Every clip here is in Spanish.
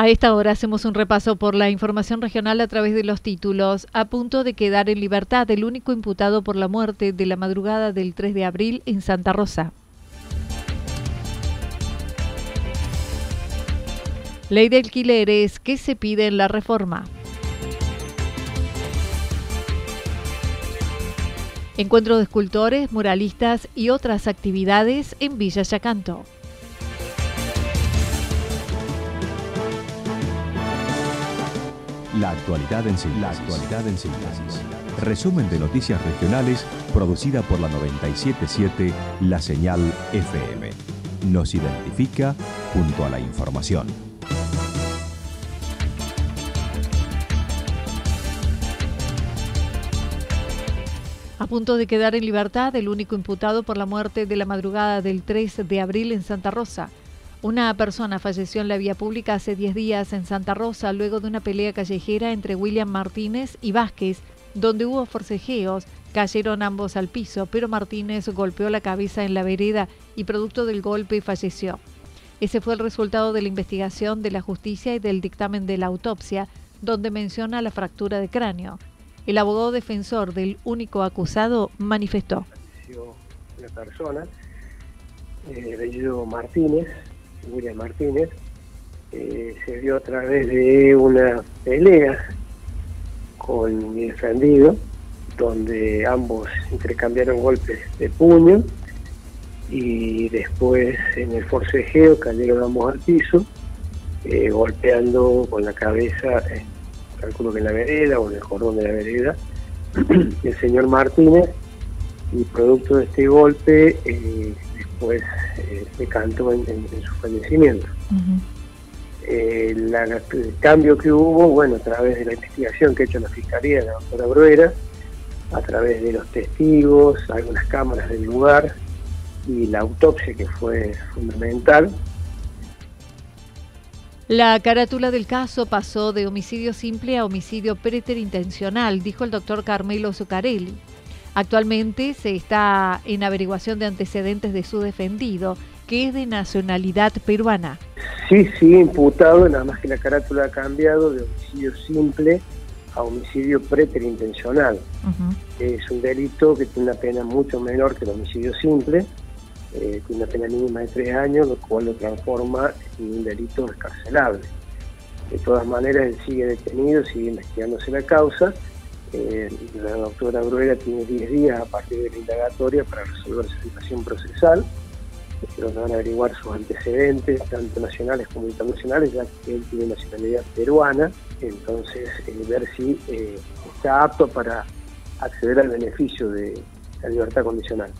A esta hora hacemos un repaso por la información regional a través de los títulos. A punto de quedar en libertad el único imputado por la muerte de la madrugada del 3 de abril en Santa Rosa. Ley de alquileres, ¿qué se pide en la reforma? Encuentro de escultores, muralistas y otras actividades en Villa Yacanto. La actualidad en síntesis. Resumen de noticias regionales producida por la 977 La Señal FM. Nos identifica junto a la información. A punto de quedar en libertad el único imputado por la muerte de la madrugada del 3 de abril en Santa Rosa. Una persona falleció en la vía pública hace 10 días en Santa Rosa luego de una pelea callejera entre William Martínez y Vázquez, donde hubo forcejeos. Cayeron ambos al piso, pero Martínez golpeó la cabeza en la vereda y producto del golpe falleció. Ese fue el resultado de la investigación de la justicia y del dictamen de la autopsia, donde menciona la fractura de cráneo. El abogado defensor del único acusado manifestó. Una persona, eh, Martínez, William Martínez, eh, se dio a través de una pelea con mi defendido, donde ambos intercambiaron golpes de puño y después en el forcejeo cayeron ambos al piso, eh, golpeando con la cabeza, eh, calculo que en la vereda o en el cordón de la vereda, el señor Martínez y producto de este golpe pues se cantó en, su fallecimiento. Eh, el cambio que hubo, bueno, a través de la investigación que ha hecho la Fiscalía, la doctora Bruera, a través de los testigos, algunas cámaras del lugar y la autopsia que fue fundamental. La carátula del caso pasó de homicidio simple a homicidio preterintencional, dijo el doctor Carmelo Zuccarelli. Actualmente se está en averiguación de antecedentes de su defendido, que es de nacionalidad peruana. Sí, sí, imputado, nada más que la carátula ha cambiado de homicidio simple a homicidio preterintencional. Es un delito que tiene una pena mucho menor que el homicidio simple, eh, tiene una pena mínima de tres años, lo cual lo transforma en un delito escarcelable. De todas maneras, él sigue detenido, sigue investigándose la causa eh, la doctora Bruera tiene 10 días a partir de la indagatoria para resolver su situación procesal, donde van a averiguar sus antecedentes, tanto nacionales como internacionales, ya que él tiene nacionalidad peruana, entonces eh, ver si eh, está apto para acceder al beneficio de la libertad condicional.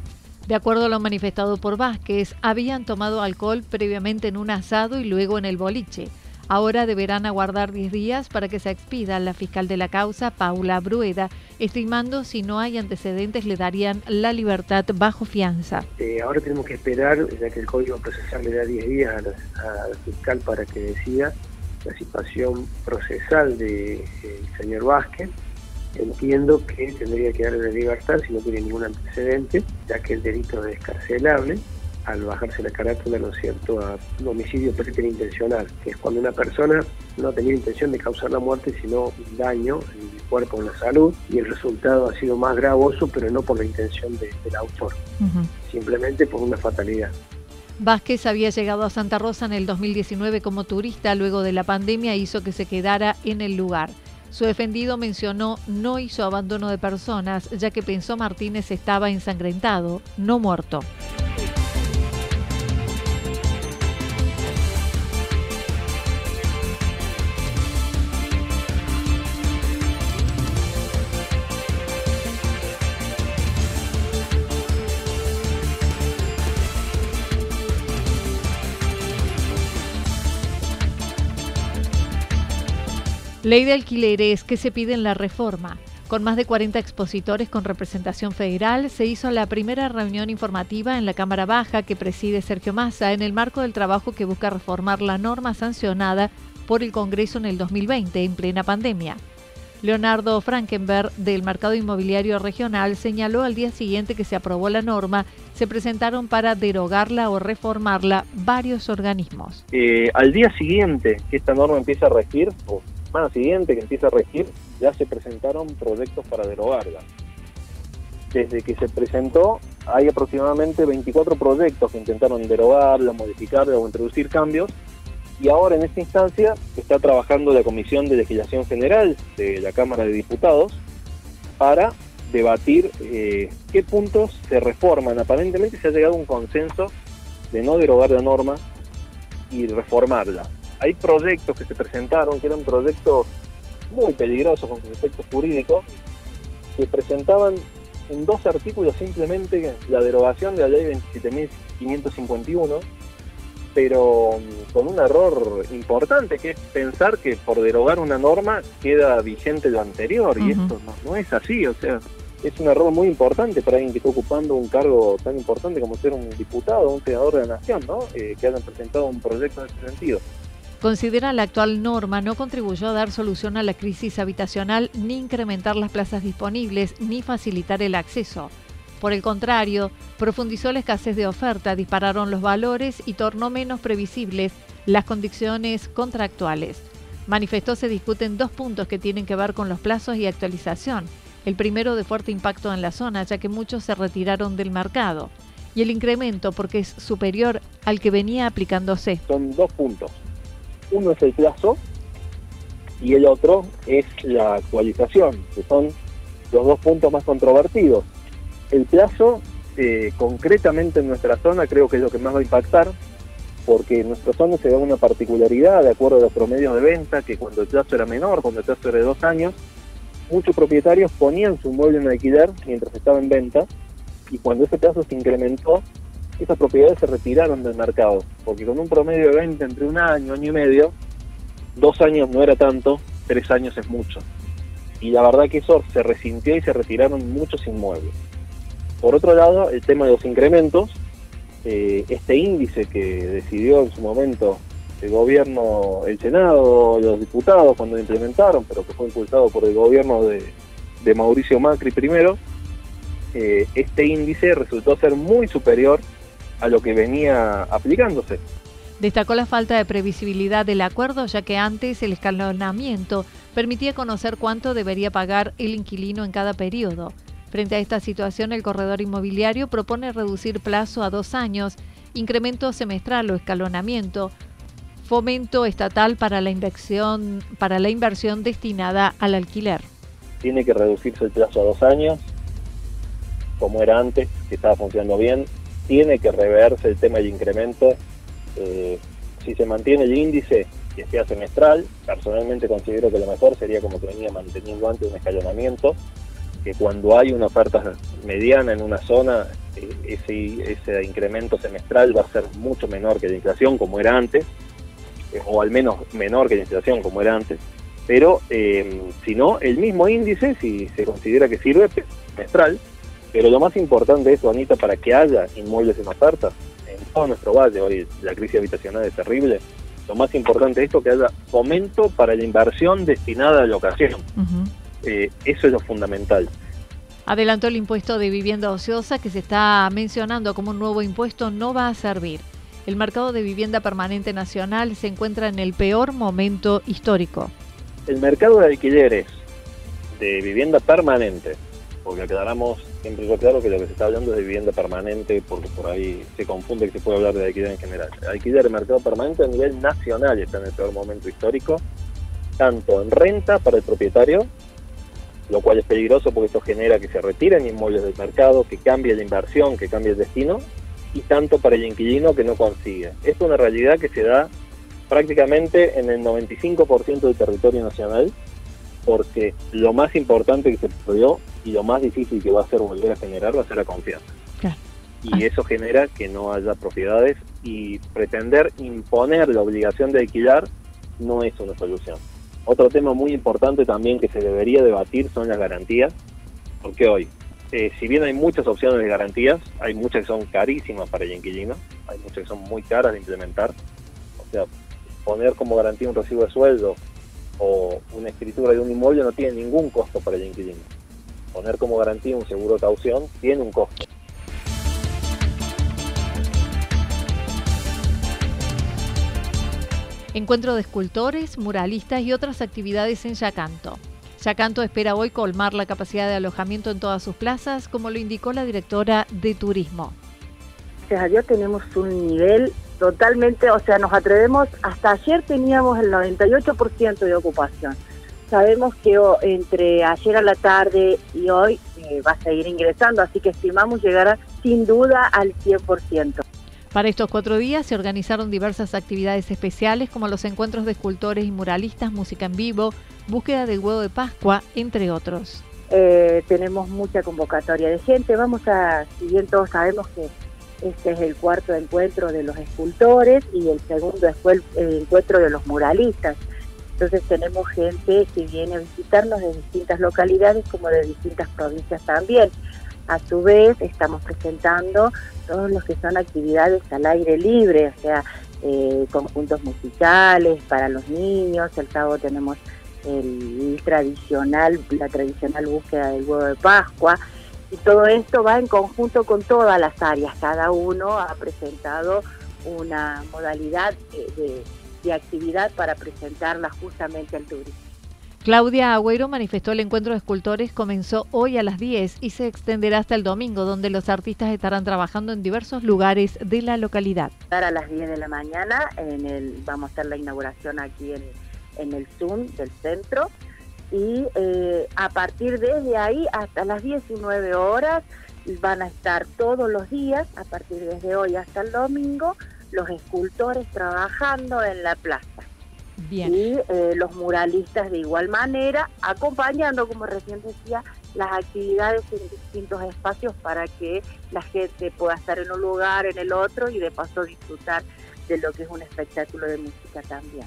De acuerdo a lo manifestado por Vázquez, habían tomado alcohol previamente en un asado y luego en el boliche. Ahora deberán aguardar 10 días para que se expida la fiscal de la causa, Paula Brueda, estimando si no hay antecedentes le darían la libertad bajo fianza. Eh, ahora tenemos que esperar, ya que el Código Procesal le da 10 días a la, fiscal para que decida la situación procesal del de, señor Vázquez. Entiendo que tendría que darle la libertad si no tiene ningún antecedente, ya que el delito es descarcelable al bajarse la carátula, ¿no es cierto?, a un homicidio preterintencional, que es cuando una persona no tenía intención de causar la muerte, sino un daño en el cuerpo o en la salud, y el resultado ha sido más gravoso, pero no por la intención del autor, simplemente por una fatalidad. Vázquez había llegado a Santa Rosa en el 2019 como turista, luego de la pandemia hizo que se quedara en el lugar. Su defendido mencionó no hizo abandono de personas, ya que pensó Martínez estaba ensangrentado, no muerto. Ley de alquileres que se pide en la reforma. Con más de 40 expositores con representación federal, se hizo la primera reunión informativa en la Cámara Baja que preside Sergio Massa en el marco del trabajo que busca reformar la norma sancionada por el Congreso en el 2020 en plena pandemia. Leonardo Frankenberg del Mercado Inmobiliario Regional señaló al día siguiente que se aprobó la norma, se presentaron para derogarla o reformarla varios organismos. Eh, al día siguiente que esta norma empieza a regir, semana siguiente que empieza a regir, ya se presentaron proyectos para derogarla. Desde que se presentó, hay aproximadamente 24 proyectos que intentaron derogarla, modificarla o introducir cambios. Y ahora en esta instancia está trabajando la Comisión de Legislación General de la Cámara de Diputados para debatir eh, qué puntos se reforman. Aparentemente se ha llegado a un consenso de no derogar la norma y reformarla hay proyectos que se presentaron que eran proyectos muy peligrosos con sus efectos jurídicos, que presentaban en dos artículos simplemente la derogación de la ley 27.551, pero mm, con un error importante, que es pensar que por derogar una norma queda vigente lo anterior, y esto no, es así, o sea, es un error muy importante para alguien que está ocupando un cargo tan importante como ser un diputado, un senador de la nación, ¿no? Eh, que hayan presentado un proyecto en ese sentido. Considera la actual norma no contribuyó a dar solución a la crisis habitacional, ni incrementar las plazas disponibles, ni facilitar el acceso. Por el contrario, profundizó la escasez de oferta, dispararon los valores y tornó menos previsibles las condiciones contractuales. Manifestó se discuten dos puntos que tienen que ver con los plazos y actualización. El primero de fuerte impacto en la zona, ya que muchos se retiraron del mercado. Y el incremento porque es superior al que venía aplicándose. Son dos puntos. Uno es el plazo y el otro es la actualización, que son los dos puntos más controvertidos. El plazo, eh, concretamente en nuestra zona, creo que es lo que más va a impactar, porque en nuestra zona se da una particularidad, de acuerdo a los promedios de venta, que cuando el plazo era menor, cuando el plazo era de dos años, muchos propietarios ponían su mueble en alquiler mientras estaba en venta, y cuando ese plazo se incrementó, esas propiedades se retiraron del mercado, porque con un promedio de venta entre un año, año y medio, dos años no era tanto, tres años es mucho. Y la verdad que eso se resintió y se retiraron muchos inmuebles. Por otro lado, el tema de los incrementos, eh, este índice que decidió en su momento el gobierno, el Senado, los diputados cuando lo implementaron, pero que fue impulsado por el gobierno de, Mauricio Macri primero, eh, este índice resultó ser muy superior a lo que venía aplicándose. Destacó la falta de previsibilidad del acuerdo, ya que antes el escalonamiento permitía conocer cuánto debería pagar el inquilino en cada periodo. Frente a esta situación, el corredor inmobiliario propone reducir plazo a dos años, incremento semestral o escalonamiento, fomento estatal para la inversión, para la inversión destinada al alquiler. Tiene que reducirse el plazo a dos años, como era antes, que estaba funcionando bien, tiene que reverse el tema del incremento. Eh, si se mantiene el índice, que sea semestral, personalmente considero que lo mejor sería como que venía manteniendo antes un escalonamiento, que cuando hay una oferta mediana en una zona, eh, ese, ese incremento semestral va a ser mucho menor que la inflación como era antes, eh, o al menos menor que la inflación como era antes, pero eh, si no, el mismo índice, si se considera que sirve, semestral, pero lo más importante es, Anita, para que haya inmuebles en oferta, en todo nuestro valle, hoy la crisis habitacional es terrible, lo más importante es esto, que haya fomento para la inversión destinada a la locación. Eh, eso es lo fundamental. Adelantó el impuesto de vivienda ociosa que se está mencionando como un nuevo impuesto no va a servir. El mercado de vivienda permanente nacional se encuentra en el peor momento histórico. El mercado de alquileres de vivienda permanente, porque aclaramos siempre claro que lo que se está hablando es de vivienda permanente, porque por ahí se confunde que se puede hablar de alquiler en general. El alquiler de mercado permanente a nivel nacional está en el peor momento histórico, tanto en renta para el propietario lo cual es peligroso porque esto genera que se retiren inmuebles del mercado, que cambie la inversión, que cambie el destino, y tanto para el inquilino que no consigue. Es una realidad que se da prácticamente en el 95% del territorio nacional, porque lo más importante que se perdió y lo más difícil que va a ser volver a generar va a ser la confianza. Y eso genera que no haya propiedades y pretender imponer la obligación de alquilar no es una solución. Otro tema muy importante también que se debería debatir son las garantías, porque hoy, eh, si bien hay muchas opciones de garantías, hay muchas que son carísimas para el inquilino, hay muchas que son muy caras de implementar. O sea, poner como garantía un recibo de sueldo o una escritura de un inmueble no tiene ningún costo para el inquilino. Poner como garantía un seguro de caución tiene un costo. Encuentro de escultores, muralistas y otras actividades en Yacanto. Yacanto espera hoy colmar la capacidad de alojamiento en todas sus plazas, como lo indicó la directora de turismo. Gracias a Dios tenemos un nivel totalmente, o sea, nos atrevemos, hasta ayer teníamos el 98% de ocupación. Sabemos que entre ayer a la tarde y hoy eh, va a seguir ingresando, así que estimamos llegar sin duda al 100%. Para estos cuatro días se organizaron diversas actividades especiales como los encuentros de escultores y muralistas, música en vivo, búsqueda del huevo de Pascua, entre otros. Eh, tenemos mucha convocatoria de gente. Vamos a, si bien todos sabemos que este es el cuarto encuentro de los escultores y el segundo fue el, encuentro de los muralistas. Entonces tenemos gente que viene a visitarnos de distintas localidades como de distintas provincias también. A su vez, estamos presentando todos los que son actividades al aire libre, o sea, eh, conjuntos musicales para los niños. El sábado tenemos el, tradicional, la tradicional búsqueda del huevo de Pascua. Y todo esto va en conjunto con todas las áreas. Cada uno ha presentado una modalidad de actividad para presentarla justamente al turismo. Claudia Agüero manifestó el encuentro de escultores comenzó hoy a las 10 y se extenderá hasta el domingo, donde los artistas estarán trabajando en diversos lugares de la localidad. A las 10 de la mañana en el, vamos a hacer la inauguración aquí en, en el Zoom del centro y eh, a partir desde ahí hasta las 19 horas van a estar todos los días, a partir desde hoy hasta el domingo, los escultores trabajando en la plaza. Y eh, los muralistas de igual manera, acompañando, como recién decía, las actividades en distintos espacios para que la gente pueda estar en un lugar, en el otro y de paso disfrutar de lo que es un espectáculo de música también.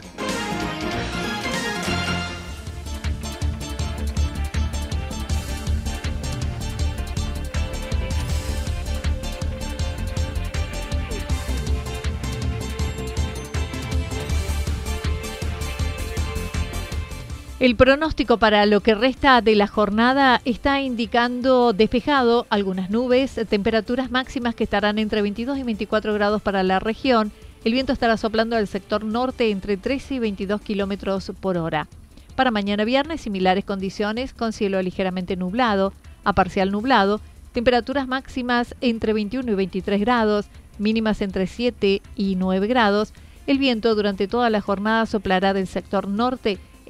El pronóstico para lo que resta de la jornada está indicando despejado, algunas nubes, temperaturas máximas que estarán entre 22 y 24 grados para la región. El viento estará soplando al sector norte entre 13 y 22 kilómetros por hora. Para mañana viernes, similares condiciones con cielo ligeramente nublado. a parcial nublado, temperaturas máximas entre 21 y 23 grados, mínimas entre 7 y 9 grados. El viento durante toda la jornada soplará del sector norte